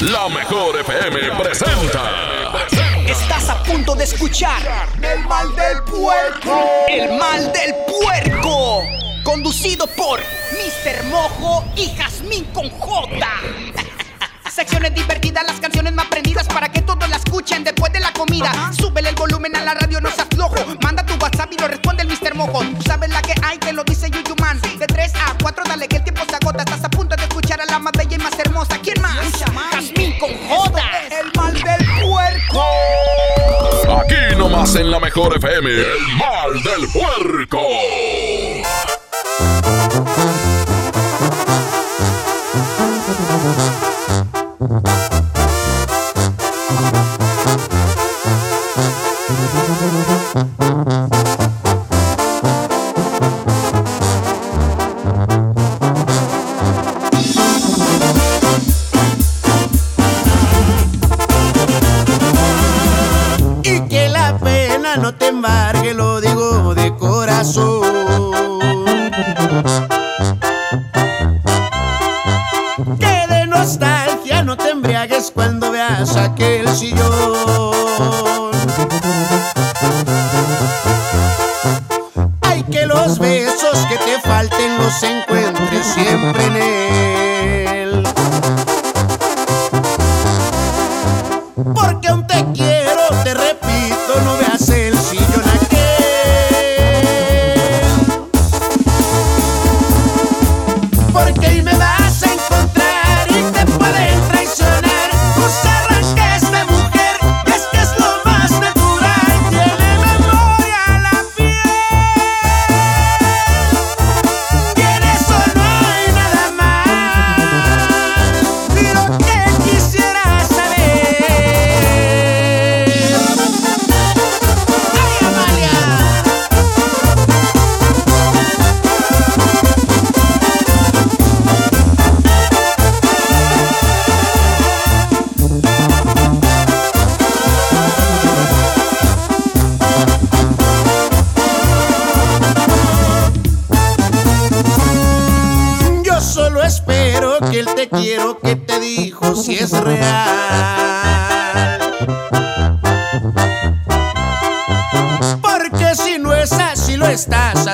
La mejor FM presenta. Estás a punto de escuchar El mal del puerco. El mal del puerco. Conducido por Mr. Mojo y Jazmín con J. Secciones divertidas, las canciones más prendidas para que todos la escuchen después de la comida. Súbele el volumen a la radio, no seas flojo. Manda tu WhatsApp y lo responde el Mr. Mojo. Tú sabes la que hay, que lo dice Yuyuman. De 3 a 4, dale que el tiempo se agota. Estás a punto de escuchar a la más bella y más hermosa. ¿Quién más? Con J. El mal del puerco. Aquí nomás en la mejor FM. El mal del puerco.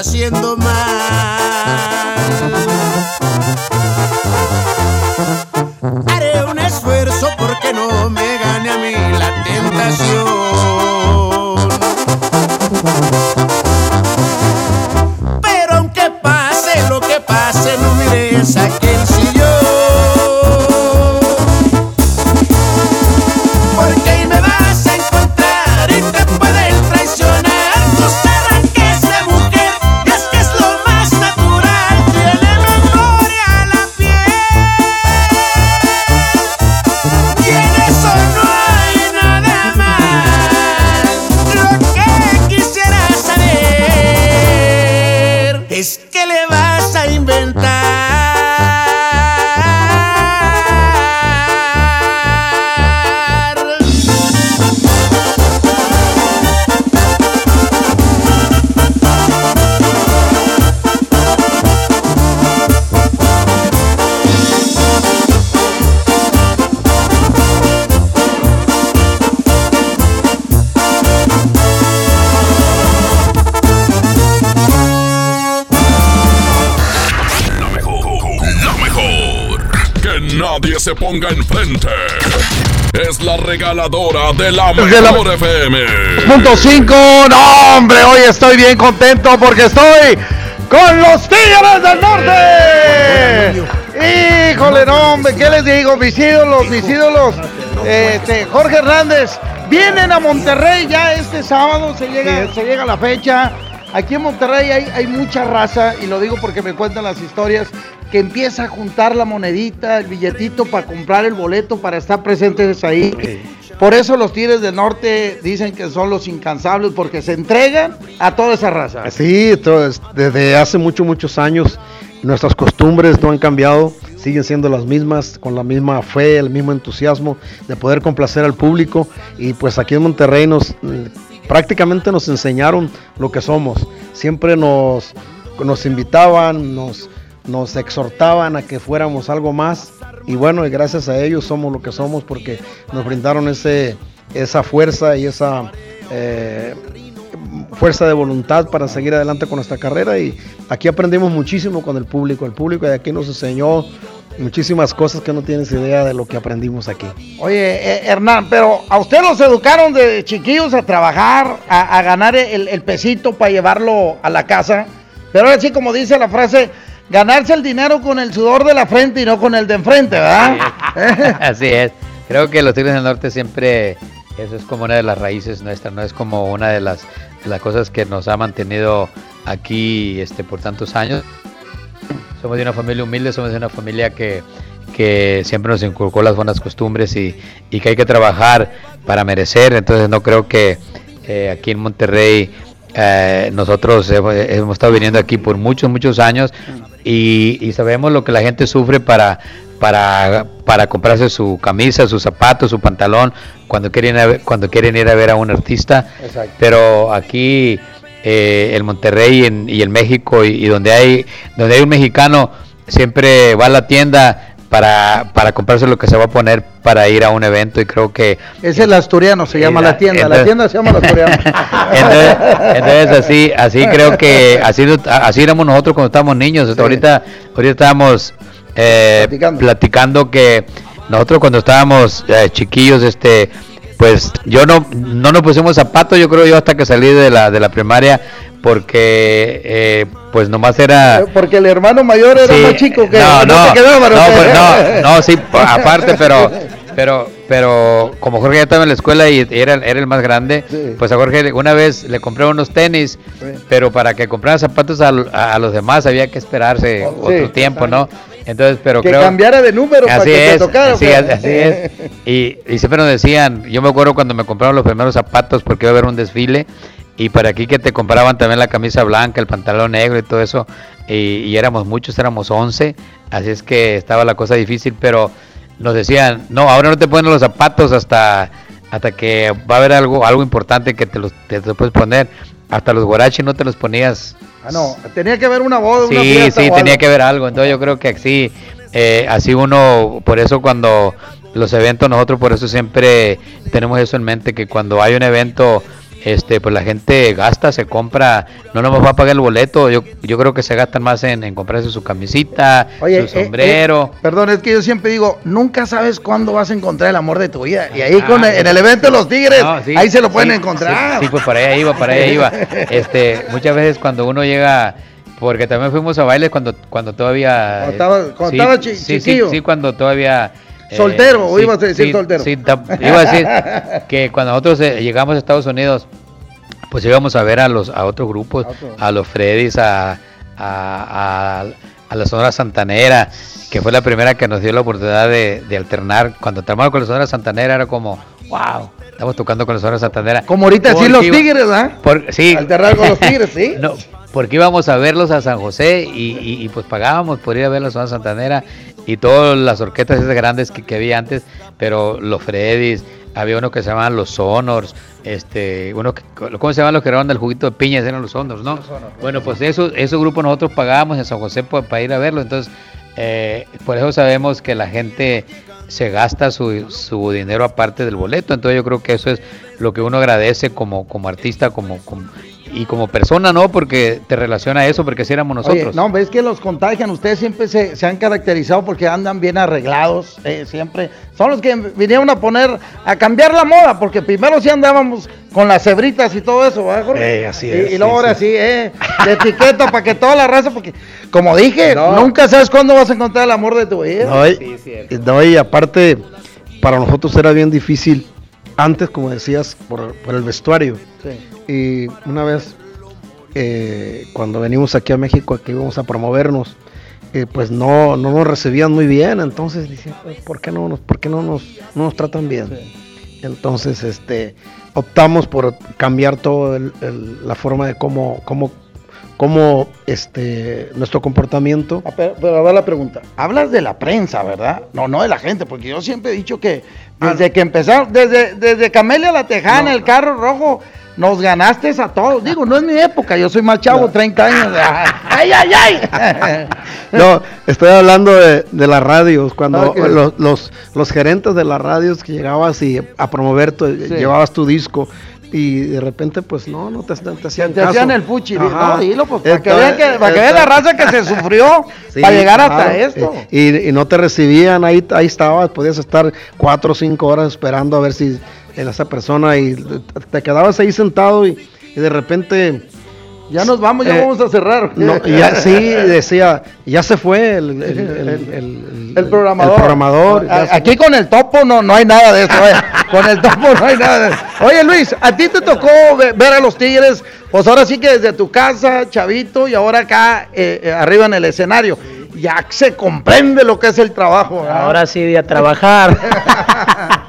Haciendo mal. Se ponga enfrente. Es la regaladora de la De la- mejor FM. Punto 5, no hombre, hoy estoy bien contento porque estoy con los Tigres del Norte. Híjole, no hombre, ¿qué les digo? Mis ídolos, mis ídolos. Este, Jorge Hernández, Vienen a Monterrey ya este sábado, se llega, se llega la fecha. Aquí en Monterrey hay, hay mucha raza, y lo digo porque me cuentan las historias, que empieza a juntar la monedita, el billetito para comprar el boleto, para estar presentes ahí. Por eso los Tigres del Norte dicen que son los incansables, porque se entregan a toda esa raza. Sí, entonces, desde hace muchos, muchos años nuestras costumbres no han cambiado, siguen siendo las mismas, con la misma fe, el mismo entusiasmo de poder complacer al público. Y pues aquí en Monterrey nos mm, prácticamente nos enseñaron lo que somos. Siempre nos, nos invitaban, nos, nos exhortaban a que fuéramos algo más. Y bueno, gracias a ellos somos lo que somos porque nos brindaron ese, esa fuerza y esa eh, fuerza de voluntad para seguir adelante con nuestra carrera. Y aquí aprendimos muchísimo con el público. El público de aquí nos enseñó muchísimas cosas que no tienes idea de lo que aprendimos aquí. Oye, eh, Hernán, pero a usted los educaron de chiquillos a trabajar, a, ganar el, el pesito para llevarlo a la casa. Pero ahora sí, como dice la frase, ganarse el dinero con el sudor de la frente y no con el de enfrente, ¿verdad? Así es. Creo que los Tigres del Norte siempre, eso es como una de las raíces nuestras, no es como una de las, las cosas que nos ha mantenido aquí este, por tantos años. Somos de una familia humilde, somos de una familia que, que siempre nos inculcó las buenas costumbres y, y que hay que trabajar para merecer. Entonces no creo que eh, aquí en Monterrey eh, nosotros hemos, hemos estado viniendo aquí por muchos, muchos años y, y sabemos lo que la gente sufre para, para, para comprarse su camisa, sus zapatos, su pantalón, cuando quieren, a ver- cuando quieren ir a ver a un artista. Pero aquí, eh, el Monterrey y en, y el México, y, y donde, hay, donde hay un mexicano, siempre va a la tienda para, para comprarse lo que se va a poner para ir a un evento y creo que Es el asturiano, se llama la tienda. La tienda se llama el asturiano. entonces, entonces así, así creo que así, así éramos nosotros cuando estábamos niños. Hasta Ahorita, ahorita estábamos eh, Platicando. platicando. que nosotros cuando estábamos eh, chiquillos, este, pues yo no, no nos pusimos zapatos, yo creo yo hasta que salí de la, de la primaria, porque eh, pues nomás era Porque el hermano mayor era Sí, más chico que no, no, te quedaba, no, pues, no, no, sí, aparte, pero, pero, pero como Jorge ya estaba en la escuela y era, era el más grande, Sí. pues a Jorge una vez le compré unos tenis, pero para que comprara zapatos a, a- a los demás había que esperarse Oh, otro sí. tiempo, ¿no? Entonces, pero Que creo cambiara de número para así que te es, tocara, así, así es. Y, y siempre nos decían, yo me acuerdo cuando me compraron los primeros zapatos porque iba a haber un desfile y para aquí que te compraban también la camisa blanca, el pantalón negro y todo eso, y, y éramos muchos, éramos 11, así es que estaba la cosa difícil, pero nos decían, no, ahora no te ponen los zapatos hasta hasta que va a haber algo algo importante que te los, te puedes poner, hasta los guaraches no te los ponías Ah, no, tenía que haber una boda, una Sí, fiesta sí, tenía que ver algo. Entonces yo creo que así, eh, así uno, por eso cuando los eventos, nosotros por eso siempre tenemos eso en mente, que cuando hay un evento, este, pues la gente gasta, se compra, no nomás va a pagar el boleto, yo, yo creo que se gastan más en, en comprarse su camisita, Oye, su eh, sombrero. eh, perdón, es que yo siempre digo, nunca sabes cuándo vas a encontrar el amor de tu vida. Y ahí Ah, con el- en el evento de los Tigres, No, sí, ahí se lo pueden sí, encontrar. Sí, sí, pues para allá iba, para allá iba. Este, muchas veces cuando uno llega, porque también fuimos a bailes cuando, cuando todavía. Cuando estaba- cuando sí, estaba chi- sí, sí, cuando todavía. Eh, Soltero, o sí, ibas a decir sí, soltero. Sí, iba a decir que cuando nosotros eh, llegamos a Estados Unidos, pues íbamos a ver a los a otros grupos, a los Freddys, a, a, la Sonora Santanera, que fue la primera que nos dio la oportunidad de, de alternar. Cuando entramos con la Sonora Santanera era como, wow, estamos tocando con la Sonora Santanera. Como ahorita sí los iba- Tigres, ¿ah? por- sí. Alternar con los Tigres, ¿sí? No, porque íbamos a verlos a San José y, y- y, pues pagábamos por ir a ver la zona santanera y todas las orquestas esas grandes que, que había antes, pero los Freddys, había uno que se llamaban los Sonors, este, uno que, ¿cómo se llaman los que eran del juguito de piñas? Eran los Sonors, ¿no? Bueno, pues esos, esos grupos nosotros pagábamos en San José pa- para ir a verlo, entonces eh, por eso sabemos que la gente se gasta su, su dinero aparte del boleto, entonces yo creo que eso es lo que uno agradece como, como artista, como, como- y como persona, ¿no? Porque te relaciona a eso, porque si éramos nosotros. Oye, no, ves que los contagian. Ustedes siempre se, se han caracterizado porque andan bien arreglados, eh, siempre. Son los que vinieron a poner, a cambiar la moda, porque primero sí andábamos con las cebritas y todo eso, ¿verdad, Jorge? Eh, así Y- es, Y, luego sí, ahora sí. sí, eh, de etiqueta para que toda la raza, porque como dije, No. nunca sabes cuándo vas a encontrar el amor de tu vida. No, y, no, y aparte, para nosotros era bien difícil antes, como decías, por, por el vestuario. Sí. Y una vez, eh, cuando venimos aquí a México, aquí íbamos a promovernos, eh, pues no, no nos recibían muy bien. Entonces dije, "Pues, ¿por qué no nos, por qué no nos, no nos tratan bien? Entonces, este, optamos por cambiar toda la forma de cómo, cómo, cómo este, nuestro comportamiento. Ah, Pero, pero a ver la pregunta. Hablas de la prensa, ¿verdad? No, no de la gente, porque yo siempre he dicho que desde que empezaron, desde, desde Camelia La Tejana, el carro rojo, nos ganaste a todos. Digo, no es mi época, yo soy más chavo, 30 años. ¡Ay, ay, ay! No, estoy hablando de, de las radios, cuando los, los, los gerentes de las radios que llegabas y a promover, tu, llevabas tu disco y de repente pues no, no te, te hacían Te caso. hacían el fuchi. No, dilo, pues, para que vean, que, para que vean la raza que se sufrió Sí, para llegar hasta esto. Y, y no te recibían, ahí, ahí estabas, podías estar cuatro o cinco horas esperando a ver si esa persona y te quedabas ahí sentado y, y de repente... Ya nos vamos, ya Eh, vamos a cerrar. No, y ya, sí, decía, ya se fue el, el, el- el- El programador. el programador, ya A- se Aquí con el topo no, no hay nada de eso. eh. Con el topo no hay nada de eso. Oye Luis, a ti te tocó ve- ver a los Tigres, pues ahora sí que desde tu casa, chavito, y ahora acá eh, eh, arriba en el escenario. Ya se comprende lo que es el trabajo. ¿verdad? Ahora sí, de a trabajar.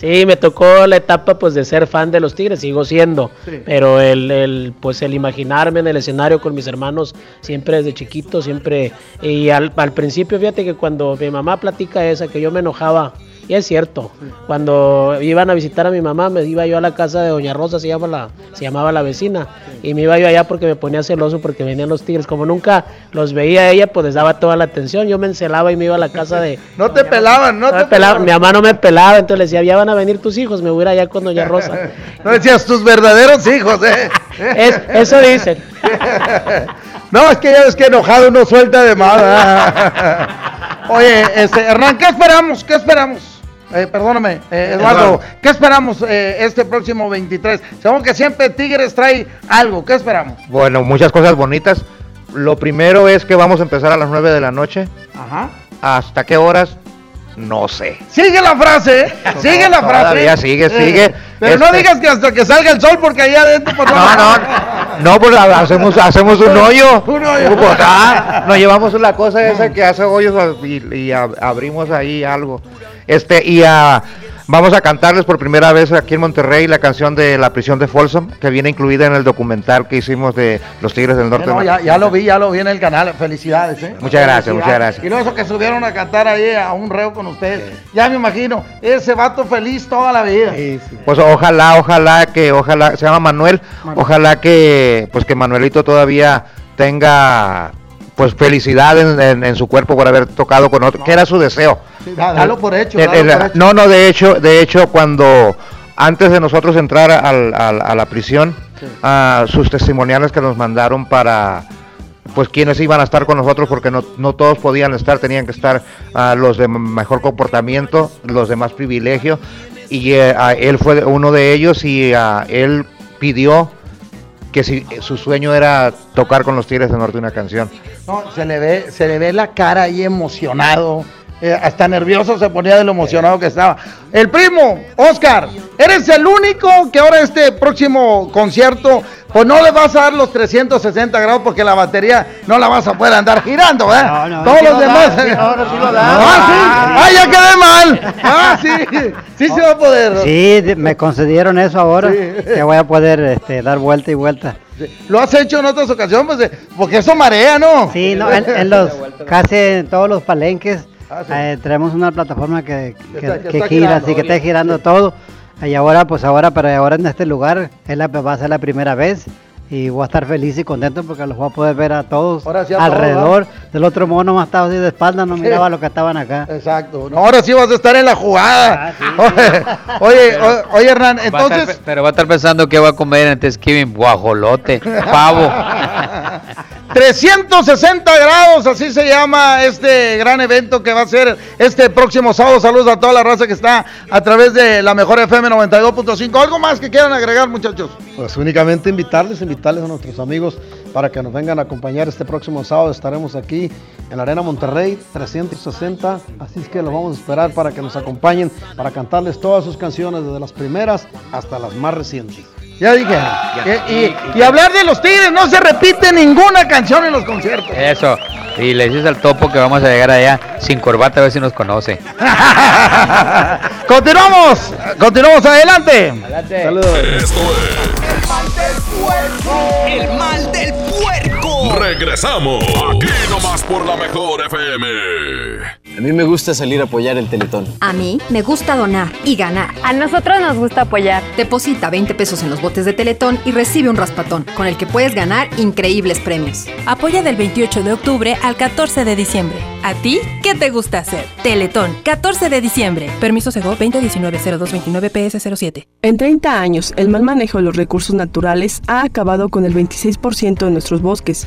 sí, me tocó la etapa pues de ser fan de los Tigres, sigo siendo, Sí. pero el, el, pues el imaginarme en el escenario con mis hermanos siempre desde chiquito, siempre y al, al principio fíjate que cuando mi mamá platica esa que yo me enojaba y es cierto, cuando iban a visitar a mi mamá, me iba yo a la casa de Doña Rosa, se, llama la, se llamaba la vecina, y me iba yo allá porque me ponía celoso porque venían los tigres. Como nunca los veía ella, pues les daba toda la atención. Yo me encelaba y me iba a la casa de, No te pelaban, no, no te me pelaba, mi mamá no me pelaba, entonces le decía, ya van a venir tus hijos, me voy a ir allá con Doña Rosa. No decías tus verdaderos hijos, ¿eh? Es- eso dicen. No, es que ya ves que enojado uno suelta de más. Oye, este, Hernán, ¿qué esperamos? ¿Qué esperamos? Eh, perdóname, eh, Eduardo, Eduardo. ¿qué esperamos eh, este próximo 23? Sabemos que siempre Tigres trae algo, ¿qué esperamos? Bueno, muchas cosas bonitas. Lo primero es que vamos a empezar a las 9 de la noche. Ajá. ¿Hasta qué horas? No sé. Sigue la frase, ¿eh? Sigue la frase. Todavía sigue, Eh, sigue. Pero no Este- digas que hasta que salga el sol, porque allá adentro, pues No, no, no, pues ha- hacemos, hacemos un hoyo. Un hoyo. Pues, ah, nos llevamos la cosa esa que hace hoyos y, y ab- abrimos ahí algo. Este, y ah, vamos a cantarles por primera vez aquí en Monterrey la canción de La prisión de Folsom, que viene incluida en el documental que hicimos de los Tigres del Norte. No, ya, ya lo vi, ya lo vi en el canal. Felicidades, ¿eh? Muchas gracias, Felicidades. muchas gracias. Y luego eso que subieron a cantar ahí a un reo con ustedes. Ya me imagino, ese vato feliz toda la vida. Pues ojalá, ojalá que, ojalá, se llama Manuel, ojalá que, pues que Manuelito todavía tenga, pues felicidad en, en- en su cuerpo por haber tocado con otro, que era su deseo. Sí, da- dalo por hecho. El- dalo el- por hecho. no, no, de hecho, de hecho, cuando antes de nosotros entrar al- al- a la prisión, ah, sus testimoniales que nos mandaron para, pues quienes iban a estar con nosotros, porque no, no todos podían estar, tenían que estar ah, los de mejor comportamiento, los de más privilegio, y eh, ah, él fue uno de ellos y ah, él pidió que si su sueño era tocar con los Tigres del Norte una canción. No, se le ve, se le ve la cara ahí emocionado. Eh, hasta nervioso se ponía de lo emocionado que estaba. El primo, Oscar, eres el único que ahora este próximo concierto, pues no le vas a dar los 360 grados porque la batería no la vas a poder andar girando, ¿verdad? No, no, Todos sí los lo demás. sí, sí. Ah, sí. Ah, ya quedé mal. Ah, sí. Sí se va a poder. Sí, me concedieron eso ahora, que voy a poder este, dar vuelta y vuelta. Lo has hecho en otras ocasiones, pues, de- porque eso marea, ¿no? Sí, no, en, en los, casi en todos los palenques Ah, sí. eh, tenemos una plataforma que, que, está- que que está gira, girando. así que está girando todo. Y ahora, pues ahora, pero ahora en este lugar es la, va a ser la primera vez y voy a estar feliz y contento porque los voy a poder ver a todos Ahora sí a todos, Del otro mono más estaba así de espalda, no miraba lo que estaban acá. Exacto. No, ahora sí vas a estar en la jugada. Ah, Oye, oye, oye, Hernán, Va a estar entonces. pe- pero va a estar pensando que va a comer en Thanksgiving, guajolote, pavo. 360 grados, así se llama este gran evento que va a ser este próximo sábado. Saludos a toda la raza que está a través de la mejor FM 92.5. ¿Algo más que quieran agregar, muchachos? Pues únicamente invitarles, invitarles a nuestros amigos para que nos vengan a acompañar este próximo sábado. Estaremos aquí en la Arena Monterrey 360, así es que los vamos a esperar para que nos acompañen, para cantarles todas sus canciones, desde las primeras hasta las más recientes. Ya dije. Y, y- y hablar de los Tigres, no se repite ninguna canción en los conciertos. Eso. Y le dices al topo que vamos a llegar allá sin corbata a ver si nos conoce. Continuamos, continuamos adelante. Saludos. Esto El mal del puerco. es. Regresamos. Aquí nomás por la mejor FM. A mí me gusta salir a apoyar el Teletón. A mí me gusta donar y ganar. A nosotros nos gusta apoyar. Deposita 20 pesos en los botes de Teletón y recibe un raspatón, con el que puedes ganar increíbles premios. Apoya del 28 de octubre al 14 de diciembre. ¿A ti qué te gusta hacer? Teletón, 14 de diciembre. Permiso Sego 2019-0229-PS07. En 30 años, el mal manejo de los recursos naturales ha acabado con el 26% de nuestros bosques.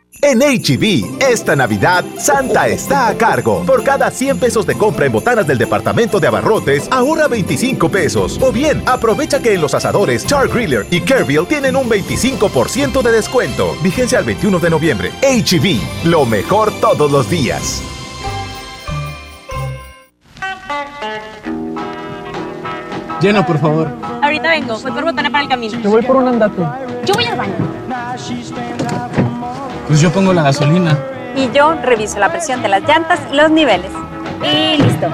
En HB, esta Navidad, Santa está a cargo. Por cada 100 pesos de compra en botanas del departamento de abarrotes, ahorra 25 pesos. O bien, aprovecha que en los asadores Char Griller y Kerville tienen un 25% de descuento. Vigencia al 21 de noviembre. HB, lo mejor todos los días. Lleno, por favor. Ahorita vengo, voy por botana para el camino. Te voy por un andate. Yo voy al baño. Pues yo pongo la gasolina. Y yo reviso la presión de las llantas y los niveles. Y listo.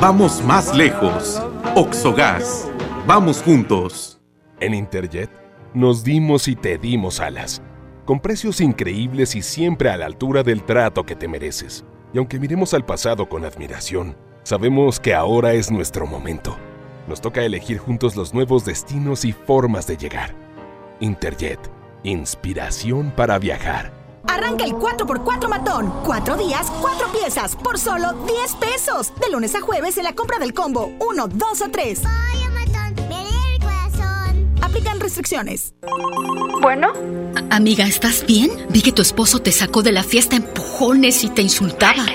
Vamos más lejos. Oxogas. Vamos juntos. En Interjet nos dimos y te dimos alas, con precios increíbles y siempre a la altura del trato que te mereces. Y aunque miremos al pasado con admiración, sabemos que ahora es nuestro momento. Nos toca elegir juntos los nuevos destinos y formas de llegar. Interjet, inspiración para viajar. Arranca el 4x4 matón. Cuatro días, cuatro piezas, por solo 10 pesos. De lunes a jueves en la compra del combo 1, 2 o 3. Aplican restricciones. Bueno. Amiga, ¿estás bien? Vi que tu esposo te sacó de la fiesta a empujones y te insultaba. Qué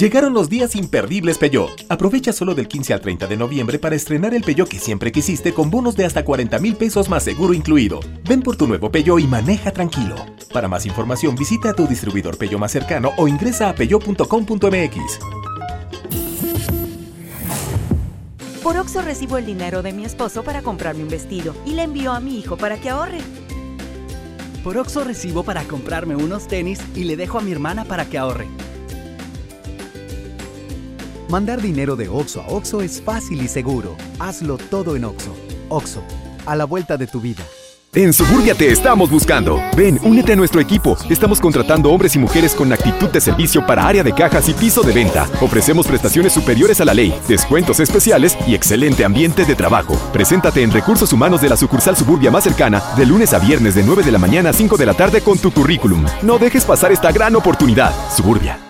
Llegaron los días imperdibles Peugeot. Aprovecha solo del 15 al 30 de noviembre para estrenar el Peugeot que siempre quisiste con bonos de hasta 40 mil pesos más seguro incluido. Ven por tu nuevo Peugeot y maneja tranquilo. Para más información visita a tu distribuidor Peugeot más cercano o ingresa a peugeot.com.mx. Por Oxo recibo el dinero de mi esposo para comprarme un vestido y le envío a mi hijo para que ahorre. Por Oxo recibo para comprarme unos tenis y le dejo a mi hermana para que ahorre. Mandar dinero de Oxo a Oxo es fácil y seguro. Hazlo todo en Oxo. Oxo, a la vuelta de tu vida. En Suburbia te estamos buscando. Ven, únete a nuestro equipo. Estamos contratando hombres y mujeres con actitud de servicio para área de cajas y piso de venta. Ofrecemos prestaciones superiores a la ley, descuentos especiales y excelente ambiente de trabajo. Preséntate en Recursos Humanos de la sucursal Suburbia más cercana de lunes a viernes de 9 de la mañana a 5 de la tarde con tu currículum. No dejes pasar esta gran oportunidad. Suburbia.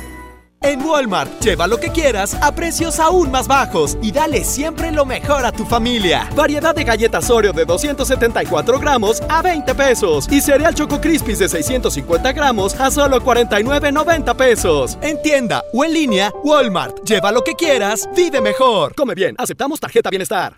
En Walmart, lleva lo que quieras a precios aún más bajos y dale siempre lo mejor a tu familia. Variedad de galletas Oreo de 274 gramos a 20 pesos y cereal Choco Crispies de 650 gramos a solo 49,90 pesos. En tienda o en línea, Walmart, lleva lo que quieras, vive mejor. Come bien, aceptamos tarjeta bienestar.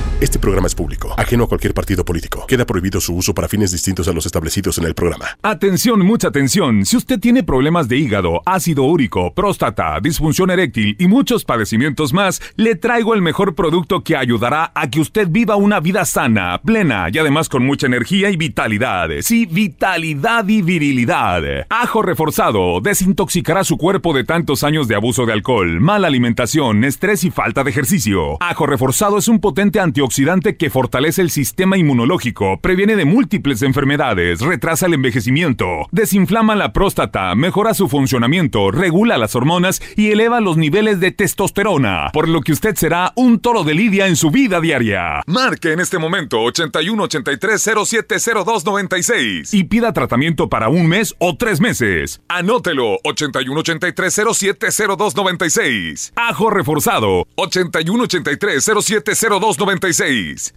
Este programa es público, ajeno a cualquier partido político. Queda prohibido su uso para fines distintos a los establecidos en el programa. Atención, mucha atención. Si usted tiene problemas de hígado, ácido úrico, próstata, disfunción eréctil y muchos padecimientos más, le traigo el mejor producto que ayudará a que usted viva una vida sana, plena y además con mucha energía y vitalidad. Sí, vitalidad y virilidad. Ajo reforzado desintoxicará su cuerpo de tantos años de abuso de alcohol, mala alimentación, estrés y falta de ejercicio. Ajo reforzado es un potente antioxidante que fortalece el sistema inmunológico, previene de múltiples enfermedades, retrasa el envejecimiento, desinflama la próstata, mejora su funcionamiento, regula las hormonas y eleva los niveles de testosterona, por lo que usted será un toro de lidia en su vida diaria. Marque en este momento 81 83 0702 96 y pida tratamiento para un mes o tres meses. Anótelo 81 83 0702 96. Ajo reforzado 81 83 0702 96.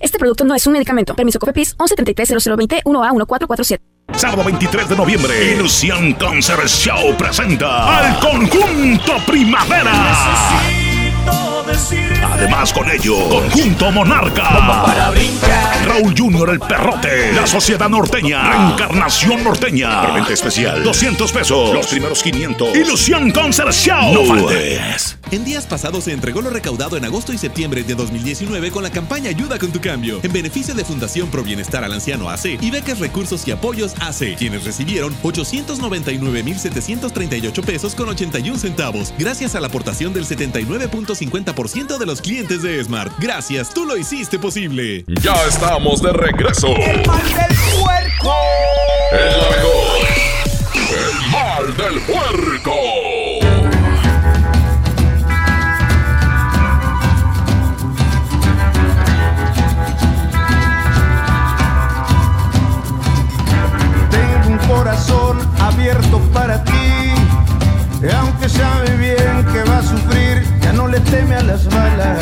Este producto no es un medicamento. Permiso COFEPRIS 1730020 1A1447. Sábado 23 de noviembre, Ilusión Concert Show presenta al conjunto Primavera. Además con ello, Conjunto Monarca. Raúl Junior el Perrote. La Sociedad Norteña. Reencarnación Norteña. Preventa especial. 200 pesos. Los primeros 500. Ilusión Concert Show. No faltes. En días pasados se entregó lo recaudado en agosto y septiembre de 2019 con la campaña Ayuda con tu cambio, en beneficio de Fundación Pro Bienestar al Anciano AC y becas Recursos y Apoyos AC, quienes recibieron 899.738 pesos con 81 centavos, gracias a la aportación del 79.50% de los clientes de Smart. Gracias, tú lo hiciste posible. Ya estamos de regreso. El mal del puerco. Es la mejor. El mal del puerco. Tengo un corazón abierto para ti. Y aunque sabe bien que va a sufrir, no le teme a las balas.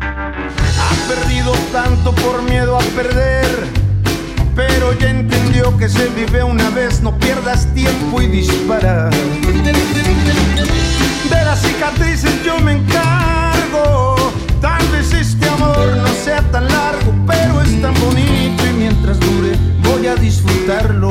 Ha perdido tanto por miedo a perder, pero ya entendió que se vive una vez, no pierdas tiempo y dispara. De las cicatrices yo me encargo, tal vez este amor no sea tan largo, pero es tan bonito y mientras dure voy a disfrutarlo.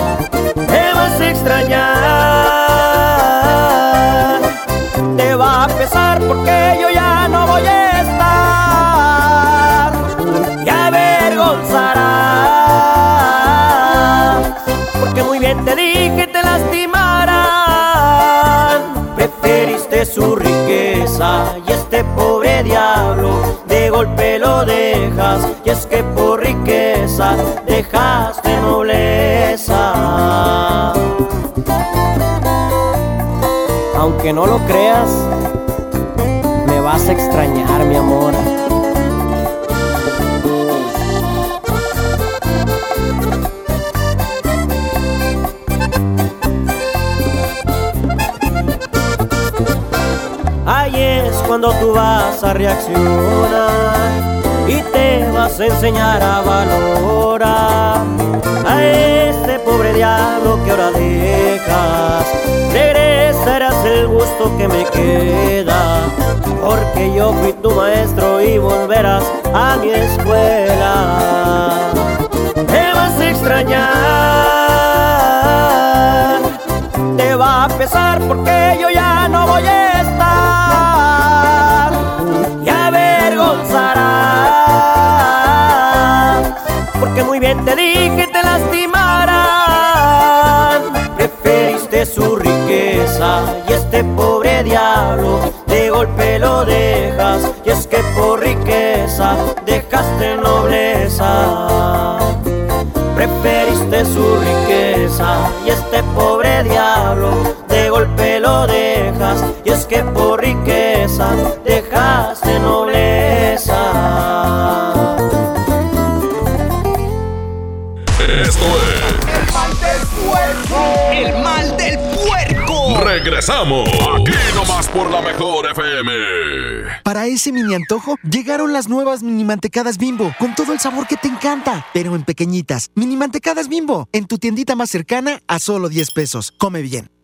Te extrañar, te va a pesar porque yo ya no voy a estar y avergonzarás, porque muy bien te dije te lastimarán. Preferiste su riqueza y este pobre diablo de golpe lo dejas. Y es que por riqueza dejaste nobleza. Aunque no lo creas, me vas a extrañar, mi amor. Ahí es cuando tú vas a reaccionar y te vas a enseñar a valorar a este pobre diablo que ahora dejas. El gusto que me queda, porque yo fui tu maestro y volverás a mi escuela. Te vas a extrañar, te va a pesar porque yo ya no voy a estar y avergonzarás, porque muy bien te dije te lastimarán. Y este pobre diablo de golpe lo dejas, y es que por riqueza dejaste nobleza. Preferiste su riqueza y este pobre diablo de golpe lo dejas. Y es que por riqueza dejaste nobleza. Esto es El mal del puerco. El mal del puerco. Regresamos. Aquí nomás por la mejor FM. Para ese mini antojo, llegaron las nuevas mini mantecadas bimbo, con todo el sabor que te encanta, pero en pequeñitas. Mini mantecadas bimbo, en tu tiendita más cercana a solo 10 pesos. Come bien.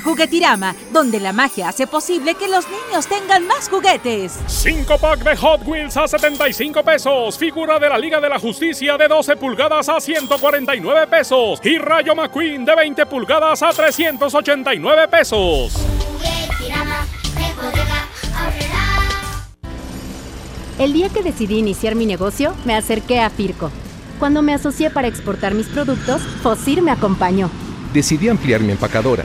A Juguetirama, donde la magia hace posible que los niños tengan más juguetes. 5 pack de Hot Wheels a 75 pesos. Figura de la Liga de la Justicia de 12 pulgadas a 149 pesos. Y Rayo McQueen de 20 pulgadas a 389 pesos. El día que decidí iniciar mi negocio, me acerqué a Firco. Cuando me asocié para exportar mis productos, Fosir me acompañó. Decidí ampliar mi empacadora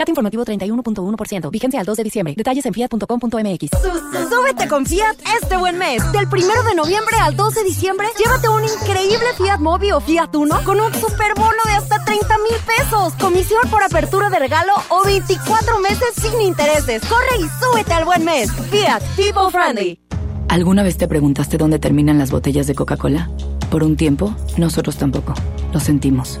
CAT informativo 31.1%. Vigencia al 2 de diciembre. Detalles en fiat.com.mx. Súbete con Fiat este buen mes. Del 1 de noviembre al 2 de diciembre, llévate un increíble Fiat Mobi o Fiat Uno con un super bono de hasta 30 mil pesos. Comisión por apertura de regalo o 24 meses sin intereses. Corre y súbete al buen mes. Fiat People Friendly. ¿Alguna vez te preguntaste dónde terminan las botellas de Coca-Cola? Por un tiempo, nosotros tampoco. Lo sentimos.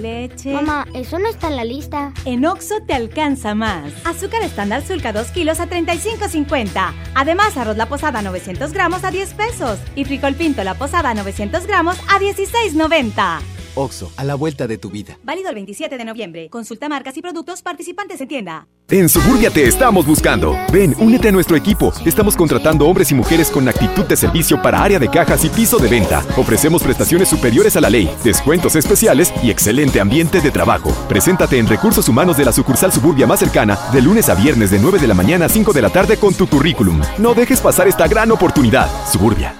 Leche. Mamá, eso no está en la lista. En Oxo te alcanza más. Azúcar estándar Sulca 2 kilos a 35.50. Además, arroz la posada 900 gramos a 10 pesos. Y frijol pinto la posada 900 gramos a 16.90. Oxo, a la vuelta de tu vida. Válido el 27 de noviembre. Consulta marcas y productos participantes en tienda. En Suburbia te estamos buscando. Ven, únete a nuestro equipo. Estamos contratando hombres y mujeres con actitud de servicio para área de cajas y piso de venta. Ofrecemos prestaciones superiores a la ley, descuentos especiales y excelente ambiente de trabajo. Preséntate en Recursos Humanos de la sucursal Suburbia más cercana de lunes a viernes de 9 de la mañana a 5 de la tarde con tu currículum. No dejes pasar esta gran oportunidad. Suburbia.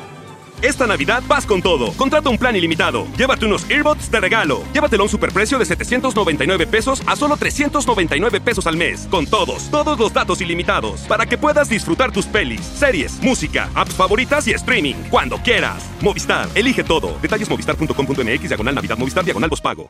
Esta Navidad vas con todo. Contrata un plan ilimitado. Llévate unos earbuds de regalo. Llévatelo a un superprecio de 799 pesos a solo 399 pesos al mes. Con todos, todos los datos ilimitados. Para que puedas disfrutar tus pelis, series, música, apps favoritas y streaming. Cuando quieras. Movistar, elige todo. Detalles movistar.com.mx, diagonal Navidad, Movistar, diagonal pago.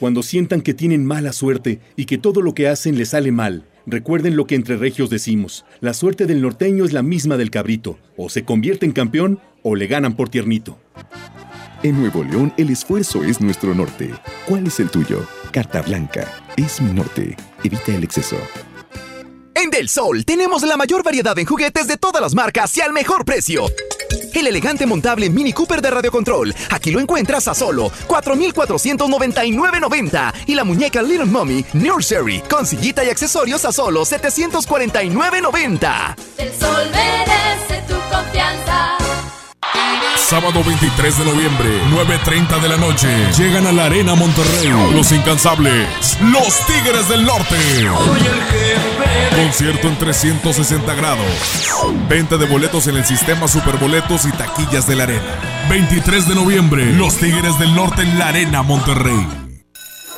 Cuando sientan que tienen mala suerte y que todo lo que hacen les sale mal, recuerden lo que entre regios decimos. La suerte del norteño es la misma del cabrito. O se convierte en campeón o le ganan por tiernito. En Nuevo León el esfuerzo es nuestro norte. ¿Cuál es el tuyo? Carta Blanca. Es mi norte. Evita el exceso. En Del Sol tenemos la mayor variedad en juguetes de todas las marcas y al mejor precio. El elegante montable Mini Cooper de radiocontrol. Aquí lo encuentras a solo 4,499.90. Y la muñeca Little Mommy Nursery con sillita y accesorios a solo 749.90. El sol merece tu confianza. Sábado 23 de noviembre, 9.30 de la noche. Llegan a la Arena Monterrey. Los incansables. Los Tigres del Norte. Soy el jefe Concierto en 360 grados. Venta de boletos en el sistema Superboletos y taquillas de la arena. 23 de noviembre, Los Tigres del Norte en la Arena Monterrey.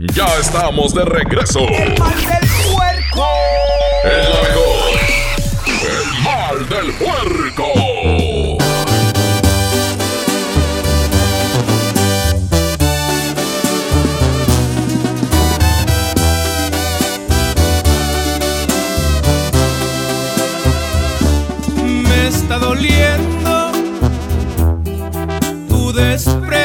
Ya estamos de regreso. El mal del puerco. Es la mejor. El mal del puerco. Me está doliendo tu desprecio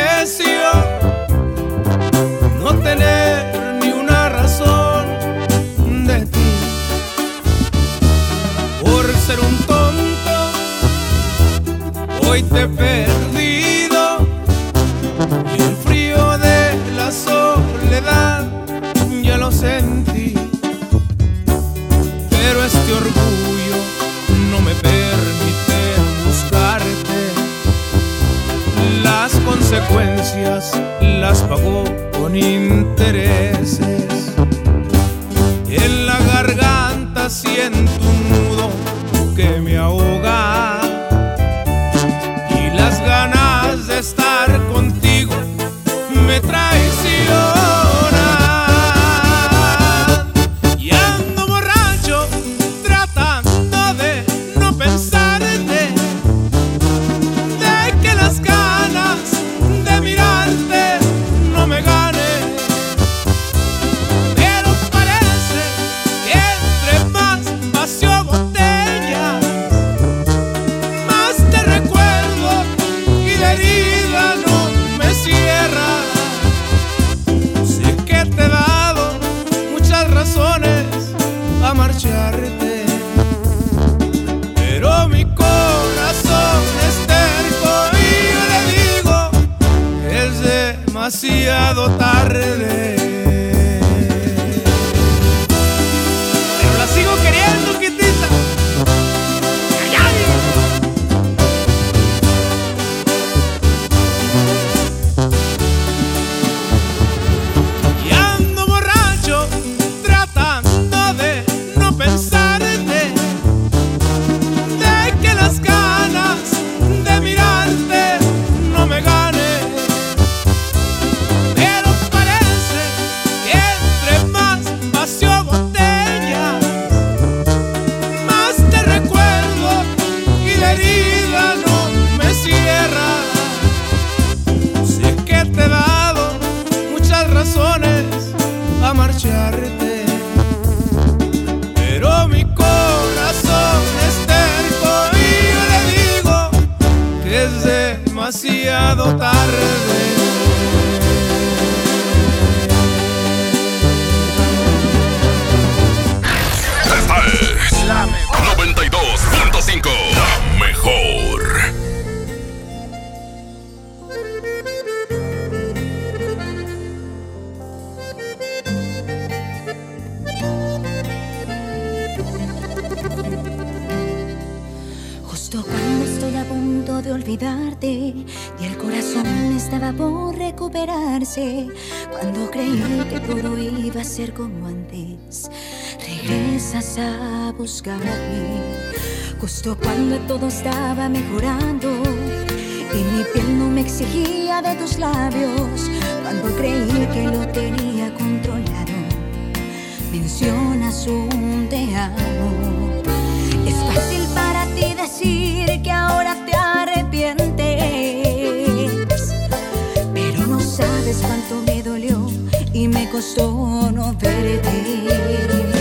Justo cuando todo estaba mejorando y mi piel no me exigía de tus labios, cuando creí que lo tenía controlado, mencionas un te amo. Es fácil para ti decir que ahora te arrepientes, pero no sabes cuánto me dolió y me costó no verte.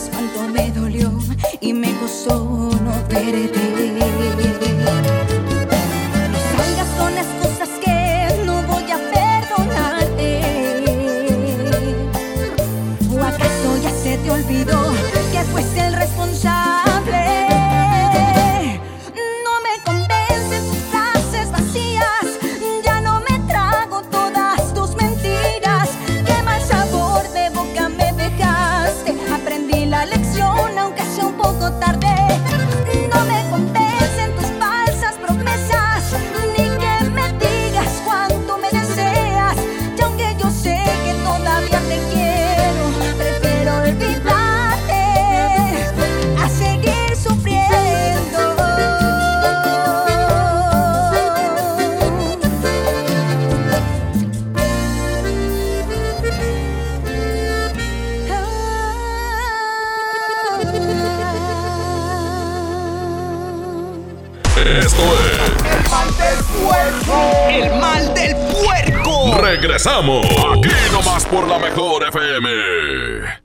Sabes me dolió y me costó no verte. Regresamos. Aquí nomás por la mejor FM.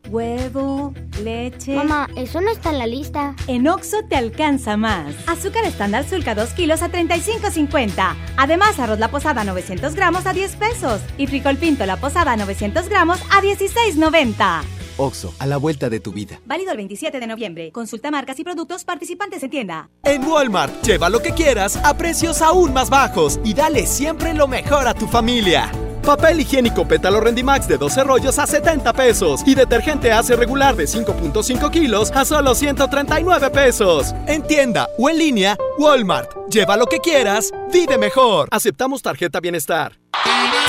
Huevo, leche. Mamá, eso no está en la lista. En Oxo te alcanza más. Azúcar estándar Sulca 2 kilos a 35.50. Además, arroz la posada 900 gramos a 10 pesos. Y frijol pinto la posada 900 gramos a 16.90. Oxo, a la vuelta de tu vida. Válido el 27 de noviembre. Consulta marcas y productos participantes en tienda. En Walmart, lleva lo que quieras a precios aún más bajos y dale siempre lo mejor a tu familia. Papel higiénico pétalo Rendimax de 12 rollos a 70 pesos y detergente Ace regular de 5.5 kilos a solo 139 pesos. En tienda o en línea, Walmart. Lleva lo que quieras, vive mejor. Aceptamos tarjeta bienestar.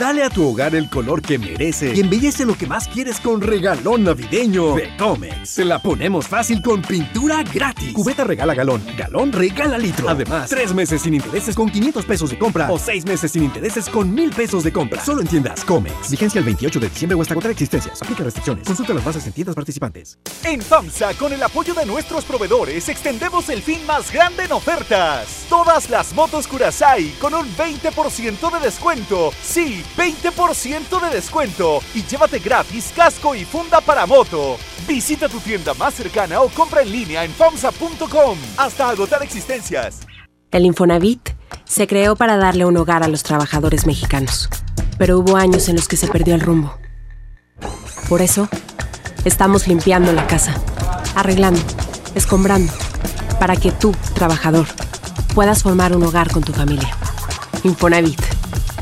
Dale a tu hogar el color que merece y embellece lo que más quieres con regalón navideño de Comex. Se la ponemos fácil con pintura gratis. Cubeta regala galón, galón regala litro. Además, tres meses sin intereses con 500 pesos de compra o seis meses sin intereses con 1000 pesos de compra. Solo en tiendas Comex. Vigencia el 28 de diciembre o hasta agotar existencias. Aplica restricciones. Consulta las bases en tiendas participantes. En FAMSA, con el apoyo de nuestros proveedores, extendemos el fin más grande en ofertas. Todas las motos Curaçao con un 20% de descuento. Sí, 20% de descuento. Y llévate gratis casco y funda para moto. Visita tu tienda más cercana o compra en línea en FAMSA.com. Hasta agotar existencias. El Infonavit se creó para darle un hogar a los trabajadores mexicanos, pero hubo años en los que se perdió el rumbo. Por eso, estamos limpiando la casa, arreglando, escombrando, para que tú, trabajador, puedas formar un hogar con tu familia. Infonavit,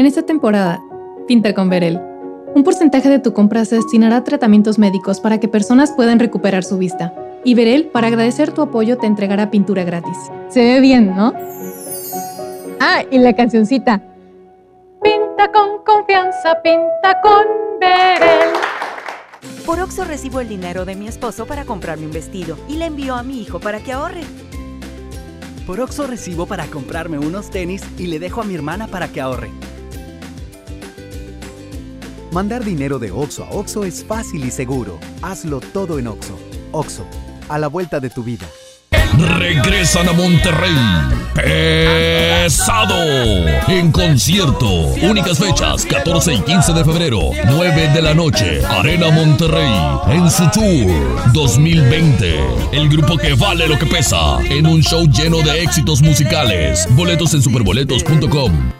En esta temporada, pinta con Verel. Un porcentaje de tu compra se destinará a tratamientos médicos para que personas puedan recuperar su vista. Y Verel, para agradecer tu apoyo, te entregará pintura gratis. Se ve bien, ¿no? Ah, y la cancioncita. Pinta con confianza, pinta con Verel. Por Oxo recibo el dinero de mi esposo para comprarme un vestido y le envío a mi hijo para que ahorre. Por Oxo recibo para comprarme unos tenis y le dejo a mi hermana para que ahorre. Mandar dinero de Oxo a Oxo es fácil y seguro. Hazlo todo en Oxo. Oxo, a la vuelta de tu vida. regresan a Monterrey. Pesado. En concierto. Únicas fechas, 14 y 15 de febrero, 9 de la noche. Arena Monterrey. En su tour 2020. El grupo que vale lo que pesa. En un show lleno de éxitos musicales. Boletos en superboletos.com.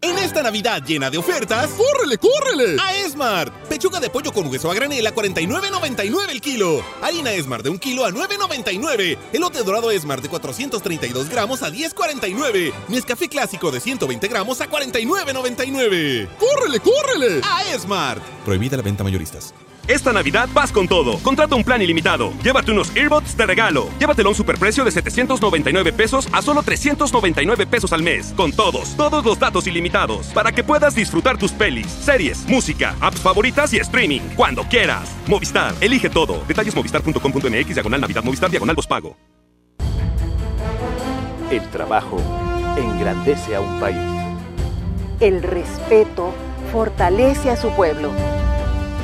En esta Navidad llena de ofertas, ¡córrele, córrele! A Esmart. Pechuga de pollo con hueso a granel a 49.99 el kilo. Harina Esmart de un kilo a 9.99. Elote dorado Esmart de 432 gramos a 10.49. Nescafé clásico de 120 gramos a 49.99. ¡Córrele, córrele! A Esmart. Prohibida la venta mayoristas. Esta Navidad vas con todo. Contrata un plan ilimitado. Llévate unos earbuds de regalo. Llévatelo a un superprecio de 799 pesos a solo 399 pesos al mes. Con todos, todos los datos ilimitados. Para que puedas disfrutar tus pelis, series, música, apps favoritas y streaming. Cuando quieras. Movistar, elige todo. Detalles movistar.com.mx, diagonal Navidad, Movistar, diagonal pago. El trabajo engrandece a un país. El respeto fortalece a su pueblo.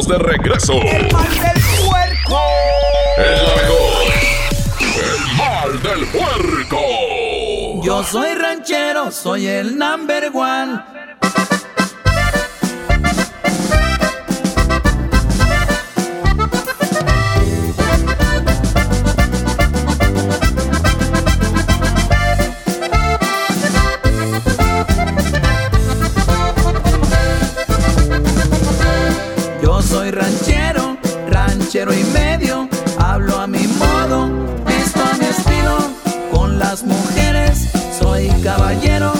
de regreso. El mal del puerco. Es la mejor. El mal del puerco. Yo soy ranchero, soy el number one. Ranchero y medio, hablo a mi modo, visto a mi estilo, con las mujeres soy caballero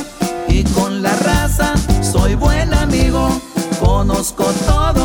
y con la raza soy buen amigo, conozco todo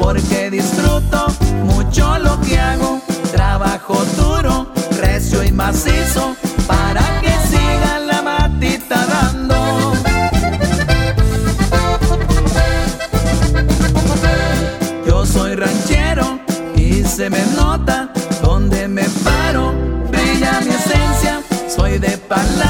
porque disfruto mucho lo que hago. Trabajo duro, recio y macizo para que siga la matita dando. Yo soy ranchero y se me nota donde me paro. Brilla mi esencia, soy de palabra